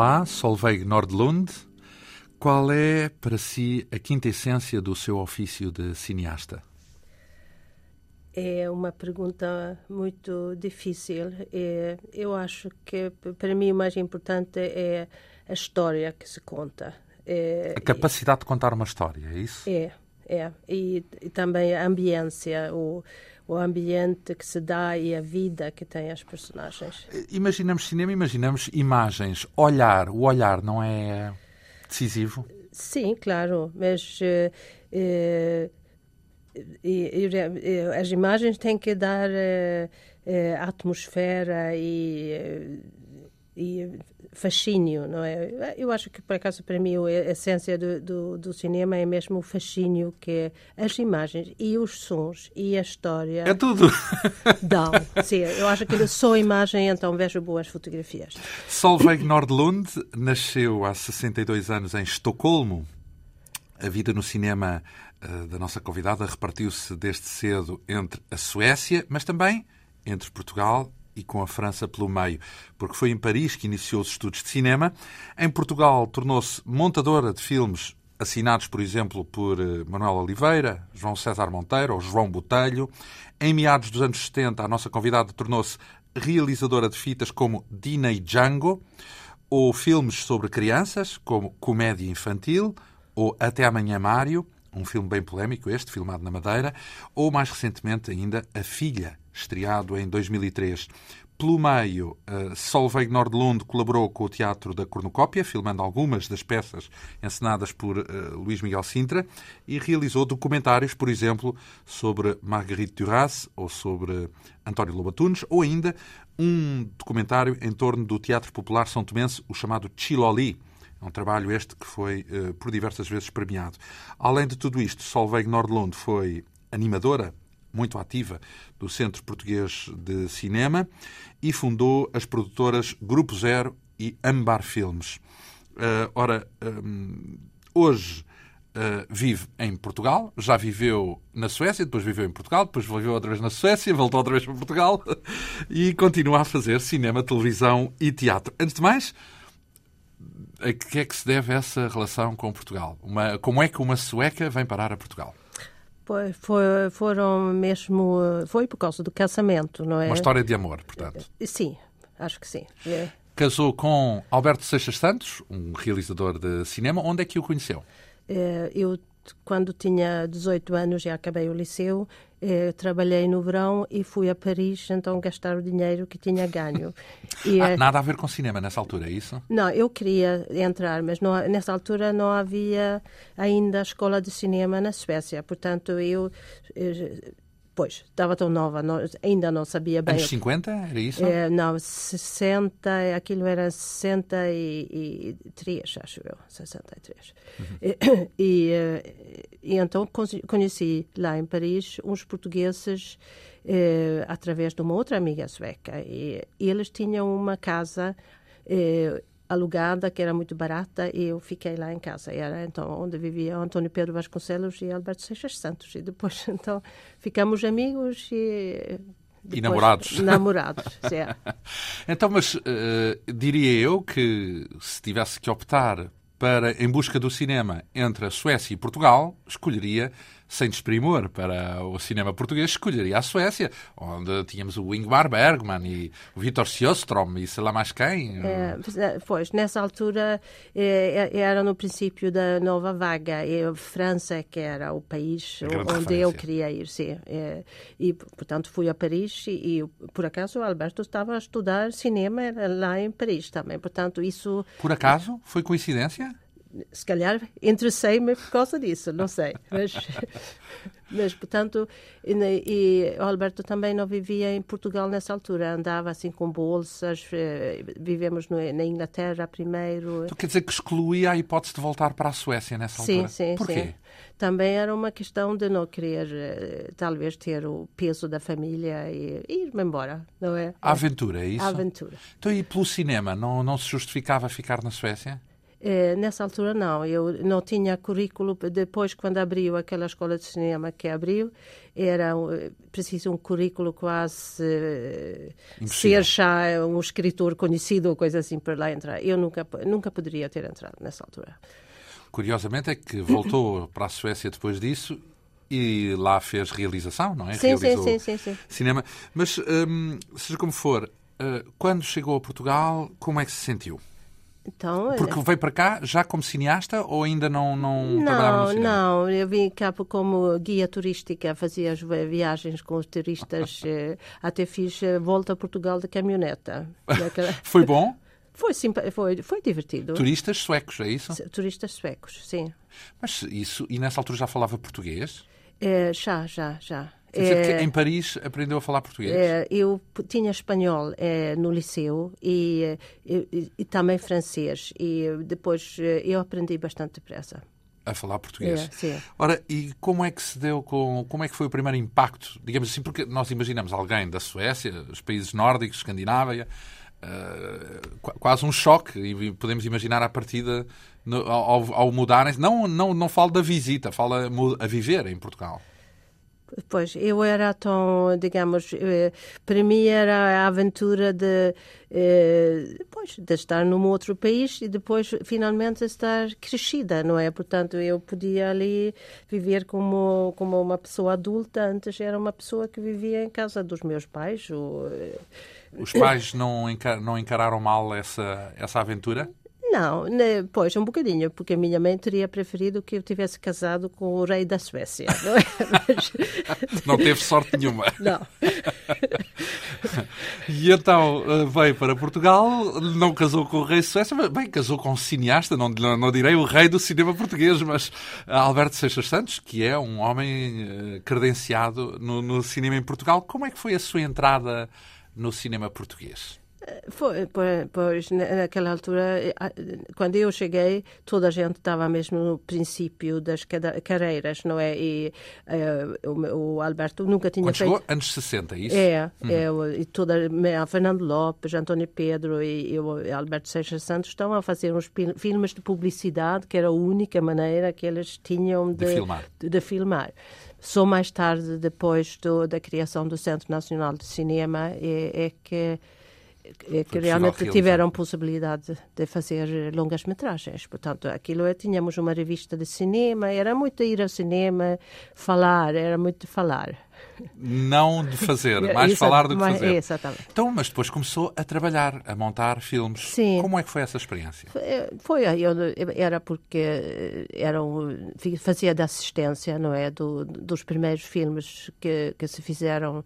Olá, Solveig Nordlund. Qual é, para si, a quinta essência do seu ofício de cineasta? É uma pergunta muito difícil. É, eu acho que, para mim, o mais importante é a história que se conta. É, a capacidade de contar uma história, é isso? É, é. E, e também a ambiência, o, o ambiente que se dá e a vida que têm as personagens. Imaginamos cinema, imaginamos imagens. Olhar, o olhar não é decisivo? Sim, claro, mas uh, uh, as imagens têm que dar uh, atmosfera e, e fascínio, não é? Eu acho que, por acaso, para mim, a essência do, do, do, cinema é mesmo o fascínio que é as imagens e os sons e a história. É tudo! Dão. Sim, eu acho que só imagem, então vejo boas fotografias. Solveig Nordlund nasceu há 62 anos em Estocolmo. A vida no cinema uh, da nossa convidada repartiu-se desde cedo entre a Suécia, mas também entre Portugal e com a França pelo meio, porque foi em Paris que iniciou os estudos de cinema. Em Portugal tornou-se montadora de filmes assinados, por exemplo, por eh, Manuel Oliveira, João César Monteiro ou João Botelho. Em meados dos anos 70, a nossa convidada tornou-se realizadora de fitas como Dina e Django, ou filmes sobre crianças, como Comédia Infantil, ou Até Amanhã Mário, um filme bem polémico este, filmado na Madeira, ou mais recentemente ainda A Filha, estreado em 2003. Pelo meio, uh, Solveig Nordlund colaborou com o Teatro da Cornucópia, filmando algumas das peças encenadas por uh, Luís Miguel Sintra, e realizou documentários, por exemplo, sobre Marguerite Duras ou sobre António Lobatunes, ou ainda um documentário em torno do Teatro Popular São Tomense, o chamado Chiloli. É um trabalho este que foi uh, por diversas vezes premiado. Além de tudo isto, Solveig Nordlund foi animadora muito ativa do Centro Português de Cinema e fundou as produtoras Grupo Zero e Ambar Filmes. Uh, ora, um, hoje uh, vive em Portugal, já viveu na Suécia, depois viveu em Portugal, depois viveu outra vez na Suécia, voltou outra vez para Portugal e continua a fazer cinema, televisão e teatro. Antes de mais, a que é que se deve essa relação com Portugal? Uma, como é que uma sueca vem parar a Portugal? Foi, foi, foram mesmo. Foi por causa do casamento, não é? Uma história de amor, portanto. Sim, acho que sim. É. Casou com Alberto Seixas Santos, um realizador de cinema. Onde é que o conheceu? É, eu quando tinha 18 anos já acabei o liceu, eh, trabalhei no verão e fui a Paris então gastar o dinheiro que tinha ganho. E, ah, eh, nada a ver com cinema nessa altura, é isso? Não, eu queria entrar, mas não, nessa altura não havia ainda escola de cinema na Suécia, portanto eu, eu eh, Pois, estava tão nova, não, ainda não sabia bem. Anos 50, era isso? É, não, 60, aquilo era 63, acho eu, 63. Uhum. E, e, eh, e, então conheci lá em Paris uns portugueses eh, através de uma outra amiga sueca. E, e eles tinham uma casa eh, alugada, que era muito barata, e eu fiquei lá em casa. Era então onde vivia António Pedro Vasconcelos e Alberto Seixas Santos. E depois, então, ficamos amigos e. Depois, e namorados. Namorados, é. então, mas uh, diria eu que se tivesse que optar para Em Busca do Cinema entre a Suécia e Portugal, escolheria, sem desprimor para o cinema português, escolheria a Suécia, onde tínhamos o Ingmar Bergman e o Vitor Sjöström e sei lá mais quem. É, é pois, nessa altura é, é, era no princípio da nova vaga, e a França que era o país onde referência. eu queria ir, sim. É, e, portanto, fui a Paris e, e, por acaso, o Alberto estava a estudar cinema lá em Paris também, portanto, isso... Por acaso? Foi coincidência? Se calhar interessei-me por causa disso, não sei. Mas, mas portanto, e, e, o Alberto também não vivia em Portugal nessa altura, andava assim com bolsas, eh, vivemos no, na Inglaterra primeiro. Então quer dizer que excluía a hipótese de voltar para a Suécia nessa sim, altura? Sim, sim. Porquê? Também era uma questão de não querer, eh, talvez, ter o peso da família e ir-me embora, não é? A aventura, é isso? A aventura. Então, e pelo cinema, não, não se justificava ficar na Suécia? Eh, nessa altura não, eu não tinha currículo. Depois, quando abriu aquela escola de cinema que abriu, era eh, preciso um currículo quase eh, ser já um escritor conhecido ou coisa assim para lá entrar. Eu nunca, nunca poderia ter entrado nessa altura. Curiosamente é que voltou para a Suécia depois disso e lá fez realização, não é? Sim, Realizou sim, sim, sim, cinema. Mas, hum, seja como for, uh, quando chegou a Portugal, como é que se sentiu? Então, Porque veio para cá já como cineasta ou ainda não, não, não trabalhava no cinema? Não, eu vim cá como guia turística, fazia as viagens com os turistas, eh, até fiz volta a Portugal de caminhoneta. Foi bom? Foi, foi, foi divertido. Turistas suecos, é isso? Turistas suecos, sim. Mas isso, e nessa altura já falava português? É, já, já, já. É, em Paris aprendeu a falar português? É, eu tinha espanhol é, no liceu e, e, e, também francês. E depois eu aprendi bastante depressa. A falar português. É, sim. Ora, e como é que se deu com. Como é que foi o primeiro impacto? Digamos assim, porque nós imaginamos alguém da Suécia, os países nórdicos, Escandinávia, uh, quase um choque, e podemos imaginar a partida no, ao, ao mudarem. Não, não, não falo da visita, falo a, a viver em Portugal. Pois, eu era tão, digamos, eh, para mim era a aventura de, eh, pois, de estar num outro país e depois finalmente estar crescida, não é? Portanto, eu podia ali viver como, como uma pessoa adulta, antes era uma pessoa que vivia em casa dos meus pais. Ou... Eh, Os pais não, não encararam mal essa, essa aventura? Não, né, pois, um bocadinho, porque a minha mãe teria preferido que eu tivesse casado com o rei da Suécia, não é? Mas... Não teve sorte nenhuma. Não. E então eh, veio para Portugal, não casou com o rei da Suécia, mas bem, casou com um cineasta, não, não, não direi o rei do cinema português, mas Alberto Seixas Santos, que é um homem eh, credenciado no, no cinema em Portugal. Como é que foi a sua entrada no cinema português? Foi, pois, naquela altura, quando eu cheguei, toda a gente estava mesmo no princípio das carreiras, não é? E uh, o, Alberto nunca tinha quando feito... chegou, anos 60, é isso? É, uhum. é e toda, Fernando Lopes, António Pedro e, e o Alberto Seixas Santos estão a fazer uns filmes de publicidade, que era a única maneira que eles tinham de, de filmar. De, de filmar. Só mais tarde, depois do, da criação do Centro Nacional de Cinema, é, é que que realmente tiveram possibilidade de fazer longas metragens. Portanto, aquilo é, tínhamos uma revista de cinema, era muito ir ao cinema, falar, era muito falar. Não de fazer, mais falar do que fazer. Exatamente. Então, mas depois começou a trabalhar, a montar filmes. Sim. Como é que foi essa experiência? Foi, eu, era porque era um, fazia da assistência, não é? Do, dos primeiros filmes que, que se fizeram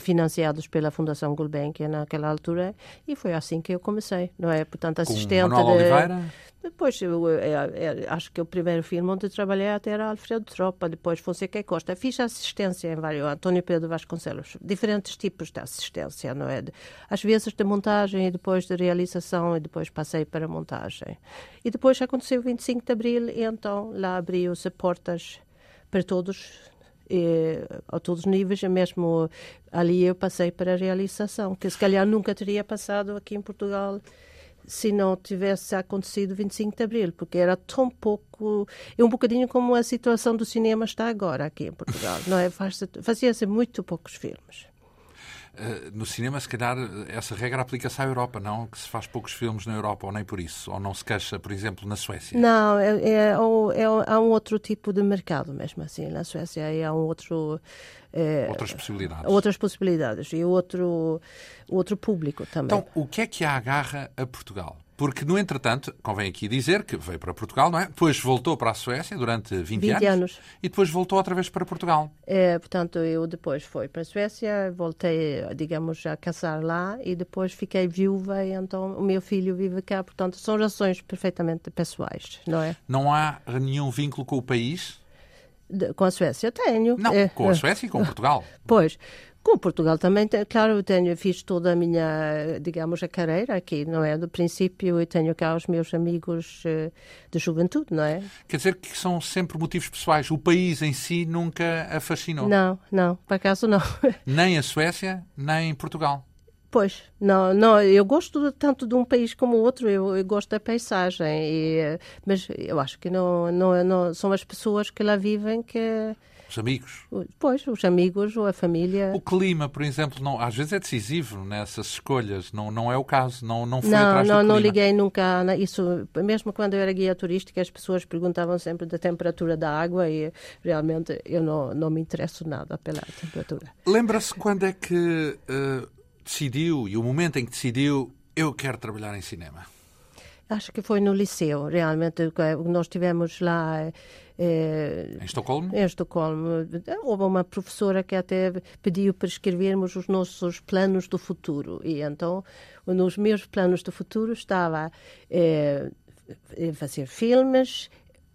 financiados pela Fundação Gulbenkian naquela altura e foi assim que eu comecei, não é? Portanto, assistente Com Manuel de... Oliveira? Depois, eu, eu, eu, acho que o primeiro filme onde trabalhei até era Alfredo Tropa, depois Fonseca Costa. Fiz assistência em vários, António Pedro Vasconcelos, diferentes tipos de assistência, não é? Às vezes de montagem e depois de realização e depois passei para montagem. E depois aconteceu o 25 de Abril e então lá abriu-se portas para todos e, a todos os níveis, mesmo ali eu passei para a realização, que se calhar nunca teria passado aqui em Portugal se não tivesse acontecido 25 de Abril, porque era tão pouco. É um bocadinho como a situação do cinema está agora aqui em Portugal, não é? Fazia-se muito poucos filmes. Uh, no cinema, se calhar, essa regra aplica-se à Europa, não? Que se faz poucos filmes na Europa, ou nem por isso? Ou não se queixa, por exemplo, na Suécia? Não, é, é, é, é há um outro tipo de mercado mesmo assim. Na Suécia há um outro é, outras possibilidades. Outras possibilidades e outro, outro público também. Então, o que é que a agarra a Portugal? Porque, no entretanto, convém aqui dizer que veio para Portugal, não é? Depois voltou para a Suécia durante 20, 20 anos, anos, E depois voltou outra vez para Portugal. É, portanto, eu depois fui para a Suécia, voltei, digamos, a casar lá e depois fiquei viúva e então o meu filho vive cá. Portanto, são razões perfeitamente pessoais, não é? Não há nenhum vínculo com o país? Com a Suécia tenho. Não, é, com a Suécia e com Portugal. Pois, com Portugal também, claro, eu tenho, fiz toda a minha, digamos, a carreira aqui, não é? Do princípio, eu tenho cá os meus amigos uh, de juventude, não é? Quer dizer que são sempre motivos pessoais. O país em si nunca a fascinou? Não, não, por acaso não. Nem a Suécia, nem Portugal? Pois, não, não, eu gosto tanto de um país como o outro, eu, eu gosto da paisagem, e, mas eu acho que não, não, não, são as pessoas que lá vivem que os amigos. Pois, os amigos ou a família. O clima, por exemplo, não, às vezes é decisivo nessas escolhas. Não, não é o caso. Não, não foi não, atrás não, do não liguei nunca a isso. Mesmo quando eu era guia turística, as pessoas perguntavam sempre da temperatura da água e realmente eu não, não me interesso nada pela temperatura. Lembra-se quando é que uh, decidiu e o momento em que decidiu eu quero trabalhar em cinema? Acho que foi no liceu, realmente. Nós tivemos lá é, em Estocolmo? Em Estocolmo. Houve uma professora que até pediu para escrevermos os nossos planos do futuro. E então, nos meus planos do futuro estava é, fazer filmes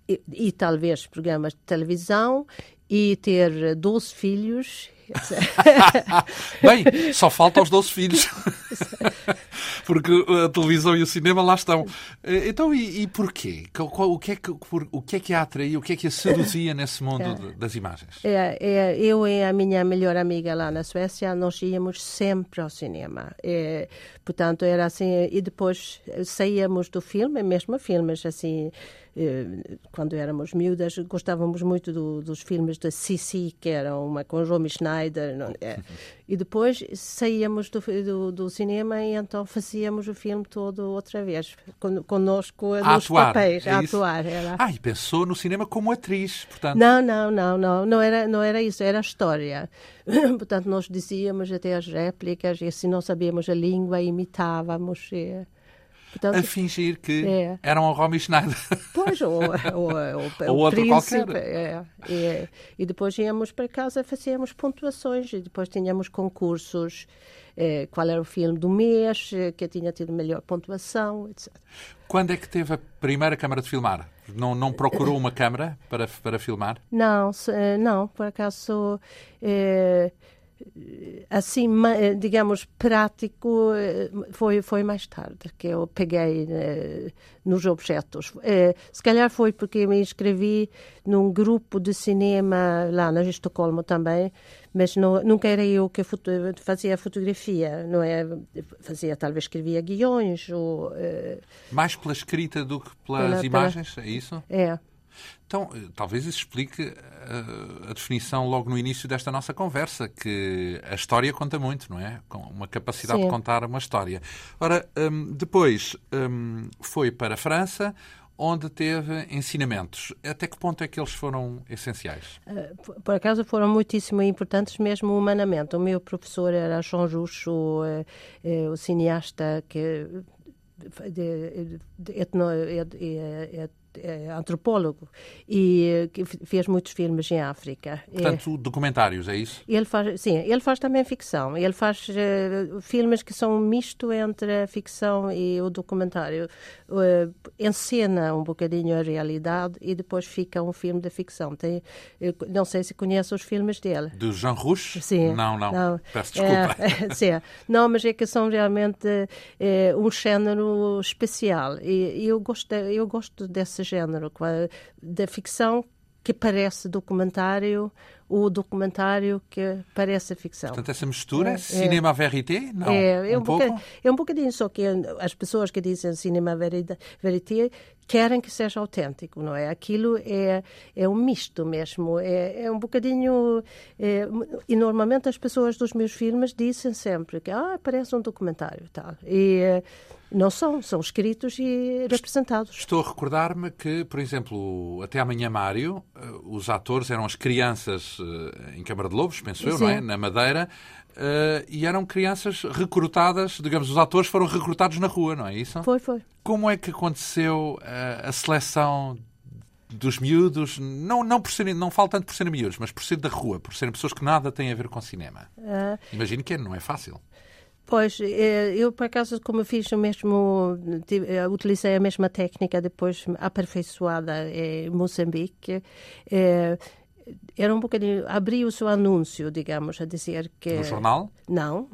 e, e talvez programas de televisão e ter 12 filhos Bem, só falta os 12 filhos. Porque a televisão e o cinema lá estão. Eh, então, e, e porquê? O que, é que, o que é que a atraía, o que é que a seduzia nesse mundo é, das imagens? É, é, eu e a minha melhor amiga lá na Suécia, nós íamos sempre ao cinema. É, portanto, era assim. E depois saíamos do filme, mesmo filmes assim quando éramos miúdas, gostávamos muito do, dos filmes da Sissi, que eram uma com Romy Schneider. Não, é. E depois saíamos do, do, do, cinema e então fazíamos o filme todo outra vez, con, conosco a nos atuar, papéis, é a atuar. Era. Ah, e pensou no cinema como atriz, portanto. Não, não, não, não, não era, não era isso, era a história. portanto, nós dizíamos até as réplicas e se não sabíamos a língua, imitávamos. E... Portanto, a fingir que é. eram o Romy Schneider. Pois, ou, ou, ou, ou outro príncipe, qualquer. É, é, e depois íamos para casa, fazíamos pontuações e depois tínhamos concursos. É, qual era o filme do mês, é, que tinha tido melhor pontuação, etc. Quando é que teve a primeira câmara de filmar? Não, não procurou uma câmara para, para filmar? Não, não, por acaso. É, assim, eh, digamos, prático eh, foi, foi mais tarde que eu peguei eh, nos objetos. se calhar foi porque me inscrevi num grupo de cinema lá na Estocolmo também, mas não, nunca era eu que foto, fazia fotografia, não é? Fazia, talvez escrevia guiões ou... mais pela escrita do que pelas pela, imagens, pela... é isso? É. Então, eh, talvez isso explique a, eh, a, definição logo no início desta nossa conversa, que a história conta muito, não é? Com uma capacidade Sim. de contar uma história. Ora, um, depois um, foi para a França, onde teve ensinamentos. Até que ponto é que eles foram essenciais? Eh, por acaso foram muitíssimo importantes, mesmo humanamente. O meu professor era João Jucho, o, o cineasta que etno, et, antropólogo e fez muitos filmes em África. Portanto, documentários, é isso? Ele faz, sim, ele faz também ficção. Ele faz uh, filmes que são um misto entre a ficção e o documentário. Uh, encena um bocadinho a realidade e depois fica um filme de ficção. Tem, não sei se conhece os filmes dele. Do Jean Rouge? Sim. Não, não. não. Peço desculpa. É, sim. Não, mas é que são realmente é, um género especial. E, eu, gosto, eu gosto dessas género, da ficção que parece documentário o documentário que parece ficção. Portanto, essa mistura, é, cinema é, verité? Não, é, é um, um pouco? é um bocadinho só que as pessoas que dizem cinema verité querem que seja autêntico, não é? Aquilo é, é um misto mesmo, é, é um bocadinho... É, e normalmente as pessoas dos meus filmes dizem sempre que ah, parece um documentário tal. E eh, não são, são escritos e representados. Estou a recordar-me que, por exemplo, até amanhã Mário, eh, os atores eram as crianças eh, em Câmara de Lobos, penso eu, Sim. não é? Na Madeira, Uh, e eram crianças recrutadas, digamos, os atores foram recrutados na rua, não é isso? Foi, foi. Como é que aconteceu uh, a seleção dos miúdos? Não, não, por serem, não falo tanto por serem miúdos, mas por ser da rua, por serem pessoas que nada têm a ver com cinema. Uh... Imagino que não é fácil. Pois, eu por acaso, como fiz o mesmo, utilizei a mesma técnica depois aperfeiçoada em Moçambique, era um bocadinho. Abriu o seu anúncio, digamos, a dizer que. No jornal? Não,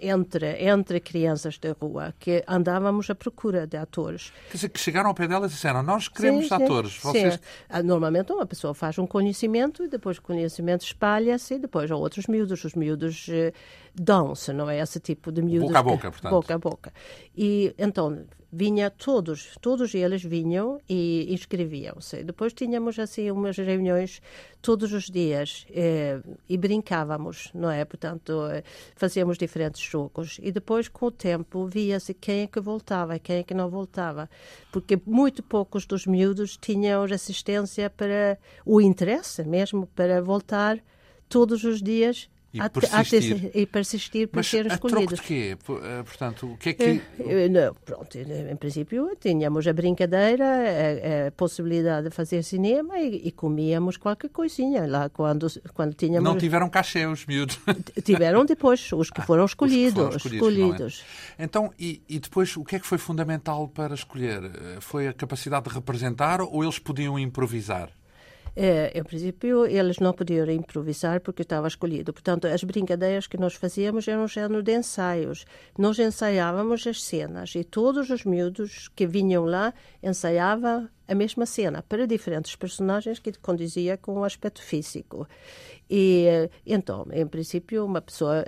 entre, entre crianças da rua, que andávamos à procura de atores. Quer dizer, que chegaram ao pé dela e disseram: Nós queremos sim, atores. Sim. Vocês... sim. Ah, normalmente uma pessoa faz um conhecimento e depois o conhecimento espalha-se e depois há outros miúdos. Os miúdos eh, dão-se, não é? Esse tipo de miúdos. Boca a boca, portanto. Boca a boca. E então vinha todos, todos eles vinham e inscreviam-se. Depois tínhamos assim umas reuniões todos os dias eh, e brincávamos, não é? Portanto, eh, fazíamos diferentes jogos e depois com o tempo via-se quem é que voltava e quem é que não voltava, porque muito poucos dos miúdos tinham resistência para o interesse mesmo para voltar todos os dias e persistir. A, e persistir para Mas ser escolhidos. Mas quê? Eh, portanto, o que é que... É, não, pronto, em princípio tínhamos a brincadeira, a, a possibilidade de fazer cinema e, e, comíamos qualquer coisinha lá quando, quando tínhamos... Não tiveram cachê os miúdos? Tiveram depois, os que foram escolhidos. Ah, os que foram escolhidos. escolhidos. É? Então, e, e depois, o que é que foi fundamental para escolher? Foi a capacidade de representar ou eles podiam improvisar? É, em princípio, eles não podiam improvisar porque estava escolhido. Portanto, as brincadeiras que nós fazíamos eram um género de ensaios. Nós ensaiávamos as cenas e todos os miúdos que vinham lá ensaiavam a mesma cena para diferentes personagens que condizia com o aspecto físico. E então, em princípio, uma pessoa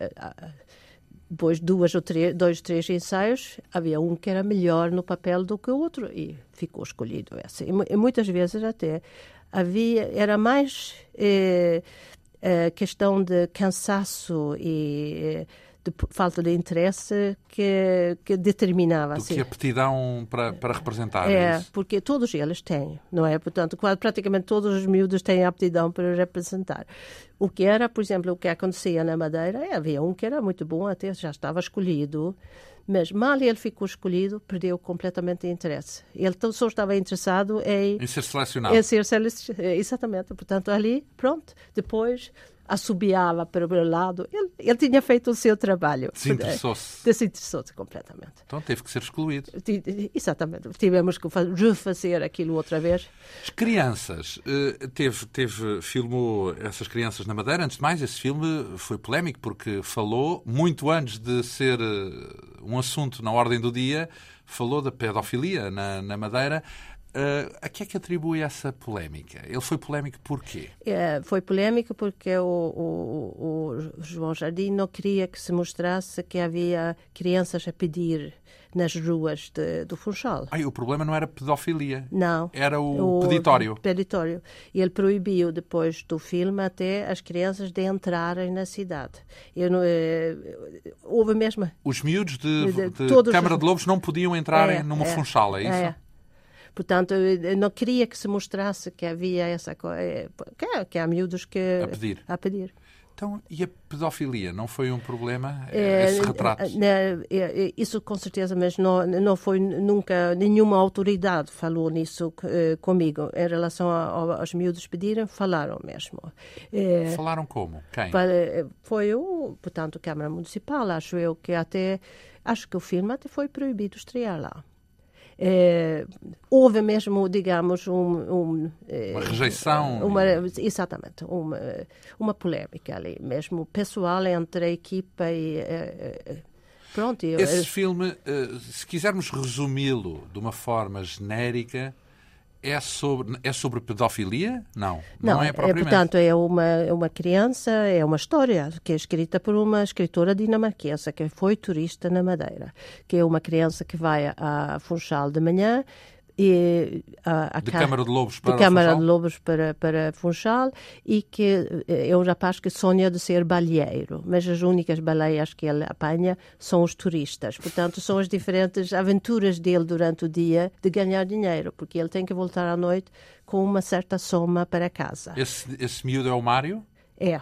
depois duas ou três, dois, três ensaios, havia um que era melhor no papel do que o outro e ficou escolhido esse. E, muitas vezes até havia era mais eh, eh, questão de cansaço e eh, de falta de interesse que, que determinava. Do assim. que aptidão para, para representar. É, é porque todos eles têm, não é? Portanto, praticamente todos os miúdos têm aptidão para representar. O que era, por exemplo, o que acontecia na Madeira, havia um que era muito bom, até já estava escolhido, mas mal ele ficou escolhido, perdeu completamente o interesse. Ele só estava interessado em... Em ser selecionado. Em ser selecionado, exatamente. Portanto, ali, pronto. Depois assobiava para o meu lado. Ele, ele tinha feito o seu trabalho. Desinteressou-se. Desinteressou-se completamente. Então teve que ser excluído. Exatamente. Tivemos que refazer aquilo outra vez. As crianças. Eh, teve, teve, filmou essas crianças na Madeira. Antes de mais, esse filme foi polémico porque falou, muito antes de ser eh, um assunto na ordem do dia, falou da pedofilia na, na Madeira. Uh, a que é que atribui essa polémica? Ele foi polémico porquê? É, foi polémico porque o, o, o, João Jardim não queria que se mostrasse que havia crianças a pedir nas ruas de, do Funchal. Ai, o problema não era pedofilia. Não. Era o, o peditório. peditório. E ele proibiu, depois do filme, até as crianças de entrarem na cidade. Não, eh, houve mesmo... Os miúdos de, de, de Câmara os... de Lobos não podiam entrar é, numa é, Funchal, é isso? É. Portanto, não queria que se mostrasse que havia essa coisa, eh, que, que há miúdos que... A pedir. A pedir. Então, e a pedofilia não foi um problema, é, esse retrato? Isso com certeza, mas não, não foi nunca, nenhuma autoridade falou nisso comigo. Em relação aos miúdos pedirem, falaram mesmo. Falaram como? Quem? Foi o, portanto, a Câmara Municipal, acho eu, que até, acho que o filme até foi proibido estrear lá. É, houve mesmo, digamos, um, um, eh, uma rejeição. Uma, exatamente, uma, uma polémica ali, mesmo pessoal entre a equipa e. Eh, pronto. Esse filme, se quisermos resumi-lo de uma forma genérica, é sobre, é sobre pedofilia? Não, não, não é, é propriamente. portanto, é uma, é uma criança, é uma história que é escrita por uma escritora dinamarquesa que foi turista na Madeira, que é uma criança que vai a Funchal de manhã e a, a de Câmara de Lobos para de Câmara Funchal? de Lobos para, para Funchal e que é um rapaz que sonha de ser baleeiro, mas as únicas baleias que ele apanha são os turistas. Portanto, são as diferentes aventuras dele durante o dia de ganhar dinheiro, porque ele tem que voltar à noite com uma certa soma para casa. Esse, esse miúdo é o Mário? É.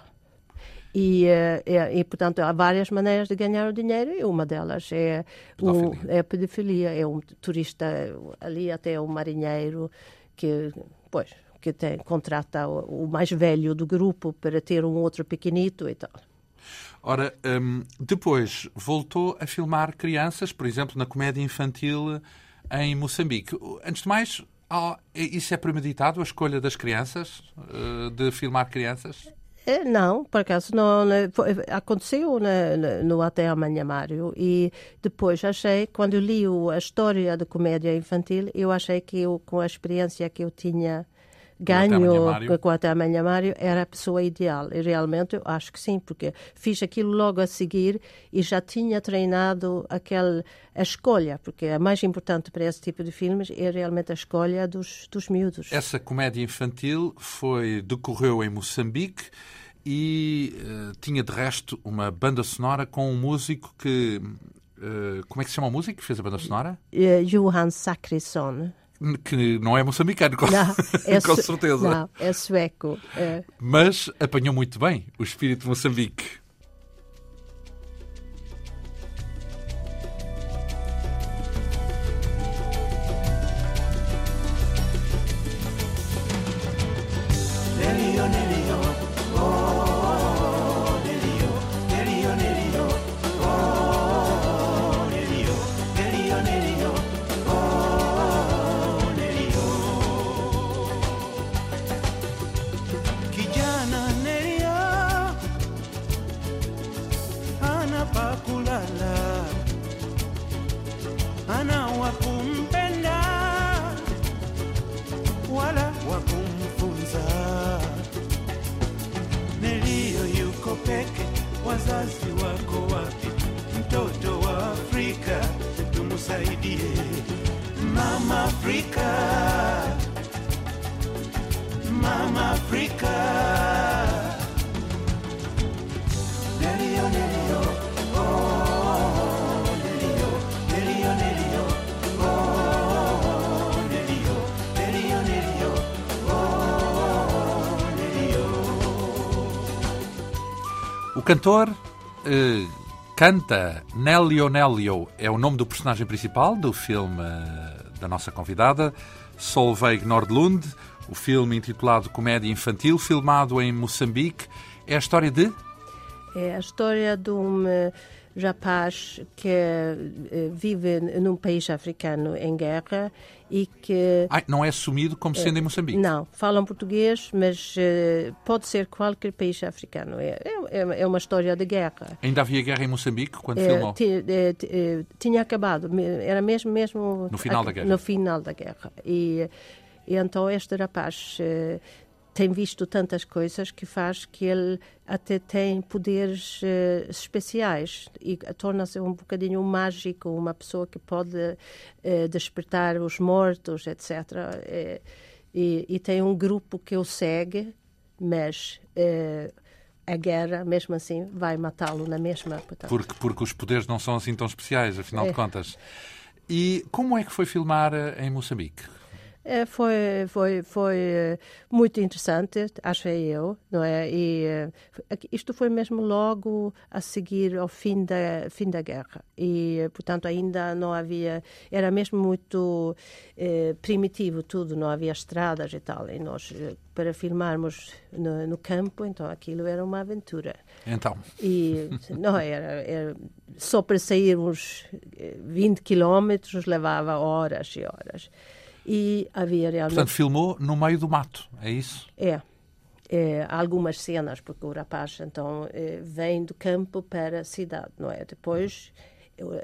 E, eh, e, e, portanto, há várias maneiras de ganhar o dinheiro e uma delas é. Um, é a pedofilia. É um turista, ali até um marinheiro que, pois, que tem, contrata o, o mais velho do grupo para ter um outro pequenito e tal. Ora, um, depois voltou a filmar crianças, por exemplo, na comédia infantil em Moçambique. Antes de mais, Oh, isso é premeditado, a escolha das crianças, uh, de filmar crianças? É, não, por acaso não, não aconteceu no, no Até Amanhã Mário e depois achei, quando li a história da comédia infantil, eu achei que eu, com a experiência que eu tinha ganho com até amanhã Mário era a pessoa ideal. E realmente eu acho que sim, porque fiz aquilo logo a seguir e já tinha treinado aquela a escolha, porque a mais importante para esse tipo de filmes é realmente a escolha dos, dos miúdos. Essa comédia infantil foi decorreu em Moçambique e uh, tinha de resto uma banda sonora com um músico que uh, como é que se chama o músico que fez a banda sonora? Uh, Johan Sakrisson que não é moçambicano, com, não, é com certeza. Não, é sueco. É. Mas apanhou muito bem o espírito de Moçambique. Cantor eh, canta Nélio Nélio, é o nome do personagem principal do filme eh, da nossa convidada, Solveig Nordlund, o filme intitulado Comédia Infantil, filmado em Moçambique. É a história de? É a história de um eh, rapaz que uh, vive num país africano em guerra e que... Não é assumido como sendo uh, em Moçambique? Não, falam português, mas uh, pode ser qualquer país africano. É, é, é, uma história de guerra. Ainda havia guerra em Moçambique quando filmou? Tinha acabado, era mesmo, mesmo... No final a, da guerra? No final da guerra. E, e então este rapaz tem visto tantas coisas que faz que ele até tem poderes uh, especiais e torna-se um bocadinho mágico, uma pessoa que pode uh, despertar os mortos, etc. Uh, e, e, tem um grupo que o segue, mas a guerra, mesmo assim, vai matá-lo na mesma. Portanto. Porque, porque os poderes não são assim tão especiais, afinal é. de contas. E como é que foi filmar em Moçambique? É, foi, foi, foi eh, muito interessante, achei eu, não é? E eh, isto foi mesmo logo a seguir ao fim da, fim da guerra. E, portanto, ainda não havia. Era mesmo muito eh, primitivo tudo, não havia estradas e tal. E nós, para filmarmos no, no campo, então aquilo era uma aventura. Então. E não era, era só para sair uns 20 quilómetros levava horas e horas. E havia realmente. Portanto, filmou no meio do mato, é isso? É. é algumas cenas, porque o rapaz então é, vem do campo para a cidade, não é? Depois,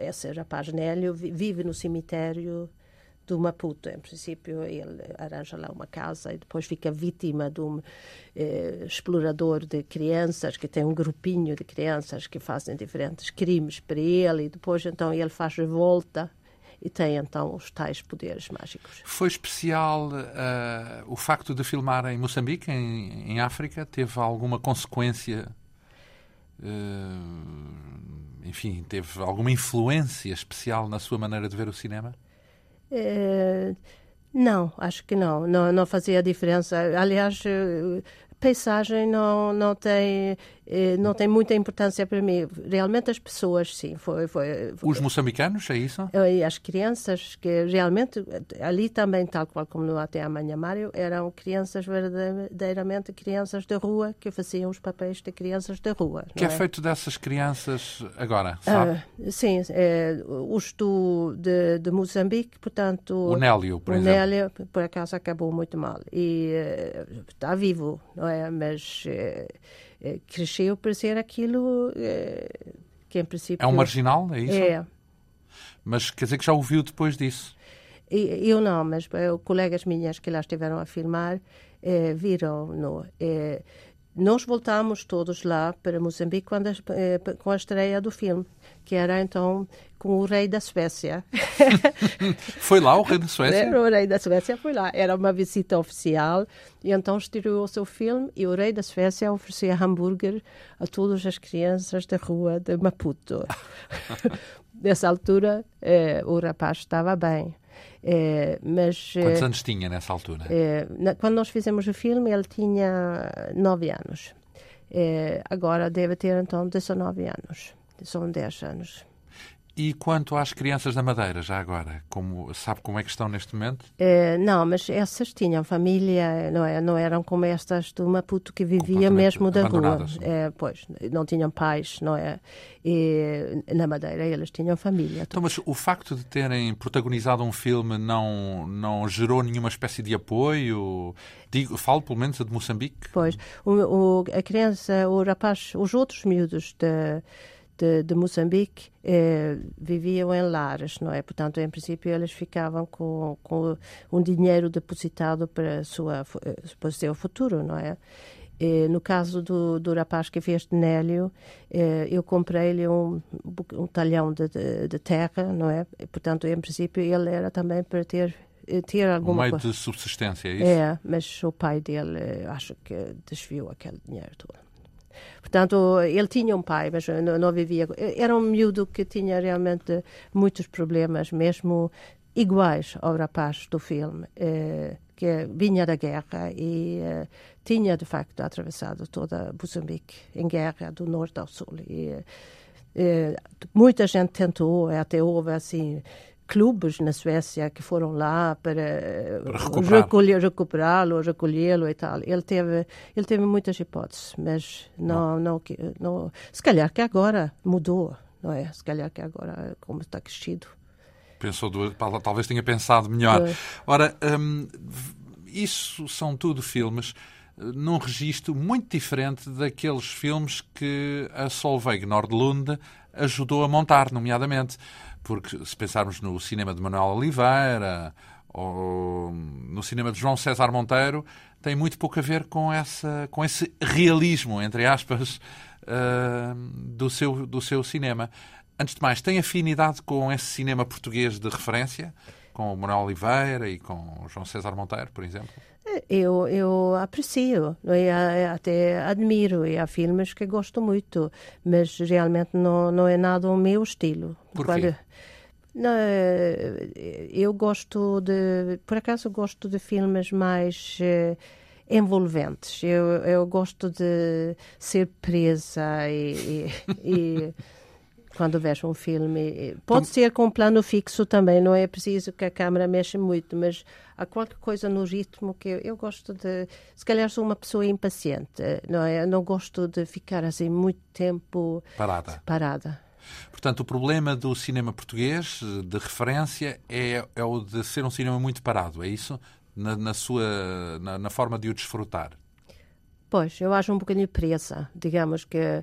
esse rapaz Nélio vive no cemitério do Maputo. Em princípio, ele arranja lá uma casa e depois fica vítima de um eh, explorador de crianças, que tem um grupinho de crianças que fazem diferentes crimes para ele, e depois então ele faz revolta e tem então os tais poderes mágicos. Foi especial uh, o facto de filmar em Moçambique, em, em África? Teve alguma consequência? Uh, enfim, teve alguma influência especial na sua maneira de ver o cinema? Uh, não, acho que não. não. Não fazia diferença. Aliás, paisagem não, não tem. Eh, não tem muita importância para mim. Realmente as pessoas, sim. Foi, foi, Os moçambicanos, é isso? E as crianças, que realmente, ali também, tal qual como no Até Amanhã Mário, eram crianças verdadeiramente crianças da rua que faziam os papéis de crianças da rua. O que é? é? feito dessas crianças agora, sabe? Uh, sim, é, os do, de, de, Moçambique, portanto... O Nélio, por o exemplo. Nélio, por acaso, acabou muito mal. E uh, está vivo, não é? Mas... Eh, cresceu para ser aquilo eh, que em princípio... É um marginal, é isso? É. Mas quer dizer que já ouviu depois disso? Eu não, mas eh, colegas minhas que lá estiveram a filmar eh, viram-no. Nós voltámos todos lá para Moçambique quando, eh, com a estreia do filme, que era então com o rei da Suécia. foi lá o rei da Suécia? O rei da Suécia foi lá. Era uma visita oficial e então estreou o seu filme e o rei da Suécia oferecia hambúrguer a todas as crianças da rua de Maputo. Nessa altura, eh, o rapaz estava bem. É, mas, Quantos é, anos tinha nessa altura? É, na, quando nós fizemos o filme, ele tinha nove anos. agora deve ter então 19 anos. São 10 anos. E quanto às crianças da Madeira, já agora, como, sabe como é que estão neste momento? É, não, mas essas tinham família, não, é, não eram como estas do Maputo que vivia mesmo da rua. É, pois, não tinham pais, não é? E na Madeira eles tinham família. Então, mas o facto de terem protagonizado um filme não, não gerou nenhuma espécie de apoio? Digo, falo pelo menos de Moçambique. Pois, o, o, a criança, o rapaz, os outros miúdos de de, de Moçambique eh, viviam em lares, não é? Portanto, em princípio, eles ficavam com, com um dinheiro depositado para, sua, para o seu futuro, não é? E, no caso do, do rapaz que fez de Nélio, eh, eu comprei-lhe um, um talhão de, de, de, terra, não é? E, portanto, em princípio, ele era também para ter eh, ter alguma um meio coisa. de subsistência, é isso? É, mas o pai dele, eh, acho que desviou aquele dinheiro todo. Portanto, ele tinha um pai, mas não, vivia. Era um miúdo que tinha realmente muitos problemas, mesmo iguais ao rapaz do filme, eh, que vinha da guerra e eh, tinha, de facto, atravessado toda Moçambique em guerra, do norte ao sul. E, eh, muita gente tentou, até houve assim clubes na Suécia que foram lá para, para recolher, recuperá-lo, recolhê-lo e tal. Ele teve, ele teve muitas hipóteses, mas não, não, não, não, se calhar que agora mudou, não é? Se calhar que agora, como está crescido. Pensou, talvez tenha pensado melhor. É. Ora, hum, isso são tudo filmes eh, num registro muito diferente daqueles filmes que a Solveig Nordlund ajudou a montar, nomeadamente porque se pensarmos no cinema de Manuel Oliveira ou no cinema de João César Monteiro, tem muito pouco a ver com, essa, com esse realismo, entre aspas, uh, do, seu, do seu cinema. Antes de mais, tem afinidade com esse cinema português de referência? Com o Manuel Oliveira e com o João César Monteiro, por exemplo? Eu, eu aprecio, eu até admiro, e há filmes que gosto muito, mas realmente não, não é nada o meu estilo. Por quê? não, eu gosto de, por acaso gosto de filmes mais uh, envolventes. Eu, eu gosto de ser presa e, e, e quando vejo um filme. Pode então, ser com um plano fixo também, não é preciso que a câmera mexa muito, mas há qualquer coisa no ritmo que eu, eu, gosto de. Se calhar sou uma pessoa impaciente, não é? Eu não gosto de ficar assim muito tempo parada. parada. Portanto, o problema do cinema português de referência é, é o de ser um cinema muito parado, é isso? Na, na sua na, na forma de o desfrutar. Pois, eu acho um bocadinho presa, digamos que,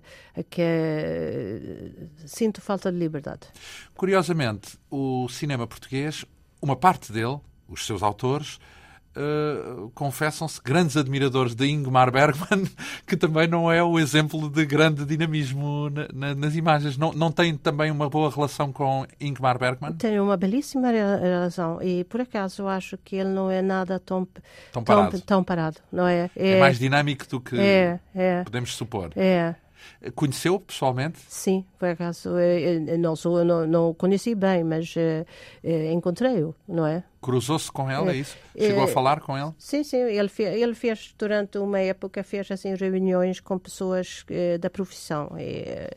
que sinto falta de liberdade. Curiosamente, o cinema português, uma parte dele, os seus autores, Uh, confessam-se grandes admiradores de Ingmar Bergman, que também não é o exemplo de grande dinamismo na, na, nas imagens. Não, não tem também uma boa relação com Ingmar Bergman? Tem uma belíssima relação e, por acaso, eu acho que ele não é nada tão, tão, parado. Tão, tão parado não é? é? é? mais dinâmico do que é, é. podemos supor. É. Conheceu pessoalmente? Sim, por acaso, eu não, sou, não, não o conheci bem, mas uh, encontrei-o, não é? Cruzou-se com ele, é isso? Chegou a falar com ele? Sim, sim. Ele fez, ele fez durante uma época, fez assim reuniões com pessoas eh, da profissão. E,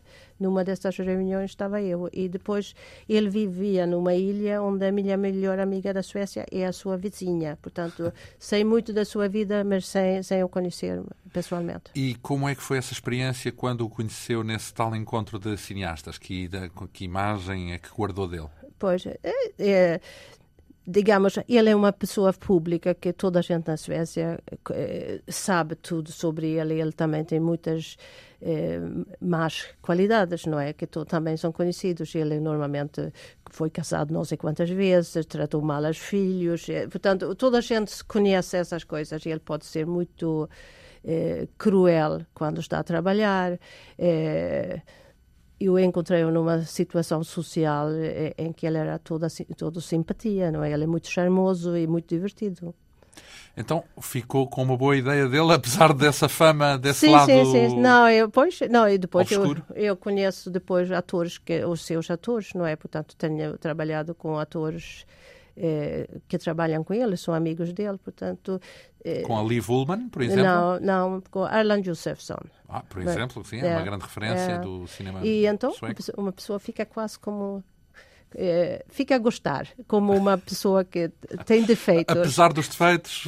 numa dessas reuniões estava eu. E depois ele vivia numa ilha onde a minha melhor amiga da Suécia é a sua vizinha. Portanto, sei muito da sua vida, mas sem, sem o conhecer pessoalmente. E como é que foi essa experiência quando o conheceu nesse tal encontro de cineastas? Que, que imagem é que guardou dele? Pois, é, é, digamos, ele é uma pessoa pública que toda a gente na Suécia eh, sabe tudo sobre ele. Ele também tem muitas eh, más qualidades, não é? Que também são conhecidos. Ele normalmente foi casado não sei quantas vezes, tratou mal os filhos. Eh, portanto, toda a gente conhece essas coisas. Ele pode ser muito eh, cruel quando está a trabalhar. Eh, eu encontrei-o numa situação social eh, em que ele era toda, todo simpatia, não é? Ele é muito charmoso e muito divertido. Então ficou com uma boa ideia dele, apesar dessa fama, desse sim, lado Sim, sim, não, eu, pois, não, e depois eu, eu, conheço depois atores, que, os seus atores, não é? Portanto, tenho trabalhado com atores eh, que trabalham com ele, são amigos dele, portanto... Eh, com a Liv Ullmann, por exemplo? Não, não, com Arlan Josefsson. Ah, por exemplo, sim, é, é uma grande referência é. do cinema E então sueco. uma pessoa fica quase como é, fica a gostar, como uma pessoa que tem defeitos. Apesar dos defeitos,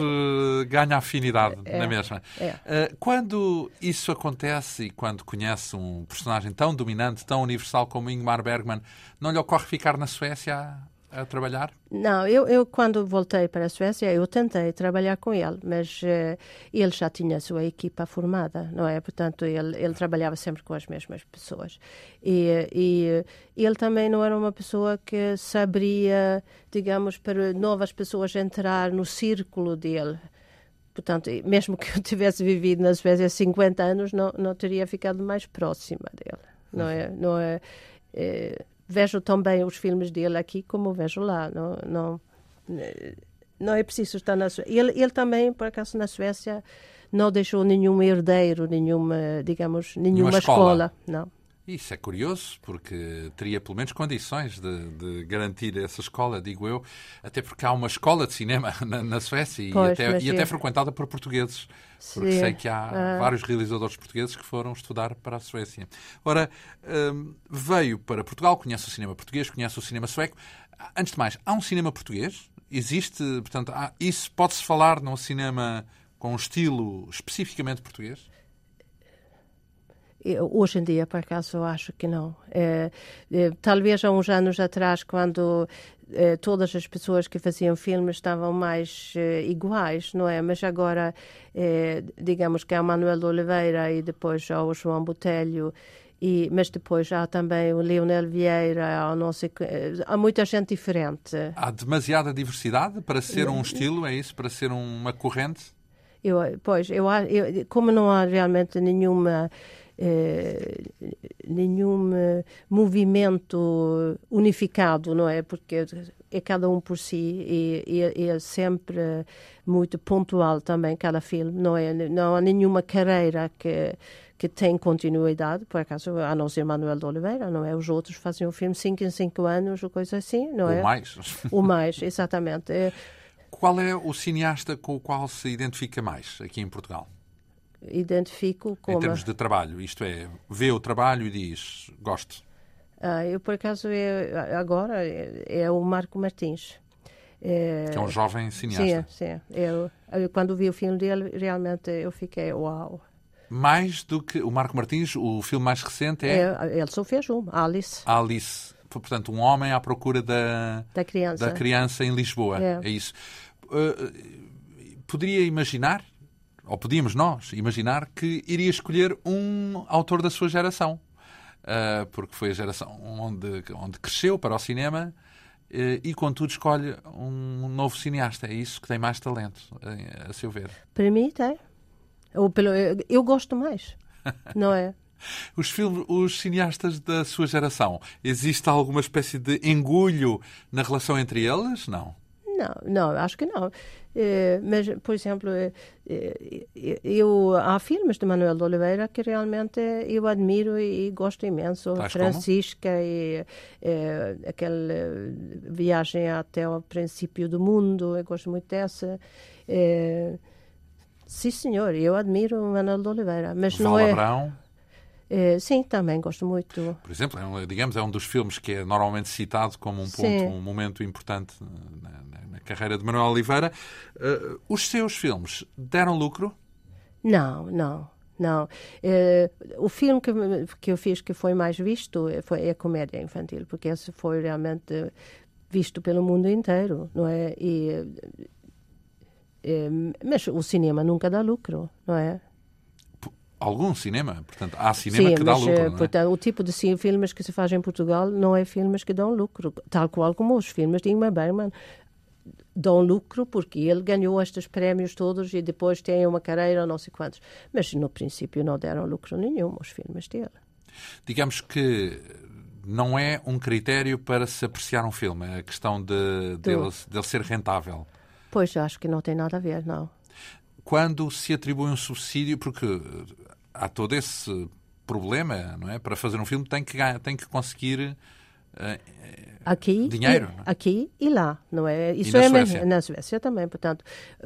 ganha afinidade é, na mesma. É. Quando isso acontece e quando conhece um personagem tão dominante, tão universal como Ingmar Bergman, não lhe ocorre ficar na Suécia a trabalhar? Não, eu, eu quando voltei para a Suécia, eu tentei trabalhar com ele, mas uh, ele já tinha a sua equipa formada, não é? Portanto, ele, ele trabalhava sempre com as mesmas pessoas. E, e ele também não era uma pessoa que saberia, digamos, para novas pessoas entrar no círculo dele. Portanto, mesmo que eu tivesse vivido na Suécia 50 anos, não, não teria ficado mais próxima dele, não é? Não é, é vejo também os filmes dele aqui como vejo lá. Não, não, não é preciso estar na Suécia. Ele, ele também, por acaso, na Suécia não deixou nenhum herdeiro, nenhuma, digamos, nenhuma, escola. escola. Não. Isso é curioso, porque teria pelo menos condições de, de, garantir essa escola, digo eu, até porque há uma escola de cinema na, na Suécia pois, e, até, e até, frequentada por portugueses, porque sim. sei que há ah. vários realizadores portugueses que foram estudar para a Suécia. Ora, um, veio para Portugal, conhece o cinema português, conhece o cinema sueco. Antes de mais, há um cinema português? Existe, portanto, há, isso pode-se falar num cinema com um estilo especificamente português? Hoje em dia, por acaso, eu acho que não. É, é, talvez há uns anos atrás, quando é, todas as pessoas que faziam filmes estavam mais é, iguais, não é? Mas agora, é, digamos que há o Manuel Oliveira e depois há o João Botelho, e, mas depois há também o Leonel Vieira, há, não sei, há muita gente diferente. Há demasiada diversidade para ser um estilo, é isso? Para ser uma corrente? Eu, pois, eu, eu, como não há realmente nenhuma eh, nenhum eh, movimento unificado, não é? Porque é cada um por si e, e, é sempre muito pontual também cada filme, não é? Não há nenhuma carreira que que tem continuidade, por acaso, a não ser Manuel de Oliveira, não é? Os outros fazem um filme 5 em 5 anos, ou coisa assim, não é? O mais. O mais, exatamente. É... Qual é o cineasta com o qual se identifica mais aqui em Portugal? Identifico como... Em termos de trabalho, isto é, vê o trabalho e diz, gosto. Ah, eu, por acaso, é, agora é, é, o Marco Martins. É, que é um jovem cineasta. Sim, sim. Eu, eu, quando vi o filme dele, realmente eu fiquei, uau. Mais do que o Marco Martins, o filme mais recente é... é ele só fez um, Alice. Alice. Portanto, um homem à procura da, da, criança. da criança em Lisboa. É, é isso. Uh, poderia imaginar ou podíamos nós imaginar que iria escolher um autor da sua geração, uh, porque foi a geração onde, onde cresceu para o cinema uh, e, contudo, escolhe um novo cineasta. É isso que tem mais talento, uh, a seu ver. Para mim, tem. Ou pelo, eu gosto mais, não é? Os, filmes, os cineastas da sua geração, existe alguma espécie de engulho na relação entre eles? Não. Não, não, acho que não. Eh, mas, por exemplo, eh, eu, há filmes de Manuel de Oliveira que realmente eu admiro e, e gosto imenso. Tais Francisca como? e aquela viagem até ao princípio do mundo, eu gosto muito dessa. sim, senhor, eu admiro Manuel de Oliveira. Mas Val não é... Abrão. É, sim, também gosto muito. Por exemplo, é um, digamos, é um dos filmes que é normalmente citado como um ponto, um momento importante na, carreira de Manuel Oliveira. Uh, os seus filmes deram lucro? Não, não. Não. Uh, o filme que, que eu fiz que foi mais visto foi é a comédia infantil, porque esse foi realmente visto pelo mundo inteiro, não é? E, mas o cinema nunca dá lucro, não é? algum cinema. Portanto, há cinema Sim, que dá mas, lucro. Eh, não é? portanto, o tipo de filmes que se faz em Portugal não é filmes que dão lucro, tal qual como os filmes de Ingmar Bergman dão lucro porque ele ganhou estes prémios todos e depois tem uma carreira não sei quantos. Mas no princípio não deram lucro nenhum os filmes dele. Digamos que não é um critério para se apreciar um filme, a questão de, dele, dele ser rentável. Pois, acho que não tem nada a ver, não. Quando se atribui um subsídio, porque há todo esse problema, não é? Para fazer um filme tem que, tem que conseguir aqui, dinheiro. E, aqui e lá, não é? Isso na é Suécia? na Suécia também. Portanto,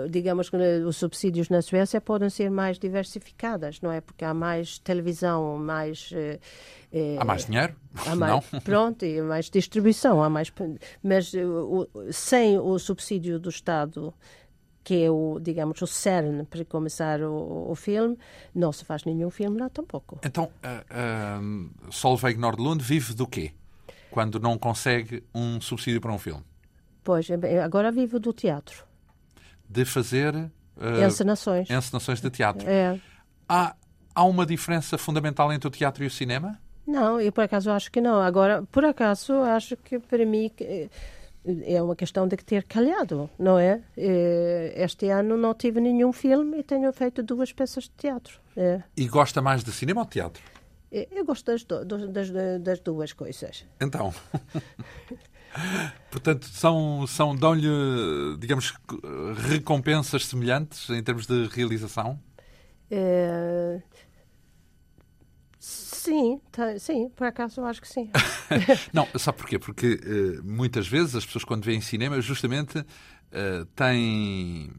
digamos que os subsídios na Suécia podem ser mais diversificados, não é? Porque há mais televisão, mais... Eh, há mais dinheiro? Há mais, não? Pronto, e mais distribuição, há mais... Mas o, sem o subsídio do Estado que é o, digamos, o cerne para começar o, o, filme, não se faz nenhum filme lá tampouco. Então, uh, uh, Solveig Nordlund vive do quê? Quando não consegue um subsídio para um filme? Pois, agora vive do teatro. De fazer... Uh, encenações. Encenações de teatro. É. Há, há uma diferença fundamental entre o teatro e o cinema? Não, eu por acaso acho que não. Agora, por acaso, acho que para mim é uma questão de ter calhado, não é? Este ano não tive nenhum filme e tenho feito duas peças de teatro. É. E gosta mais de cinema ou de teatro? Eu gosto das, das, das duas coisas. Então. Portanto, são, são dão-lhe, digamos, recompensas semelhantes em termos de realização? É... Sim, tá, sim, por acaso eu acho que sim. não, sabe porquê? Porque uh, muitas vezes as pessoas quando veem cinema justamente uh, têm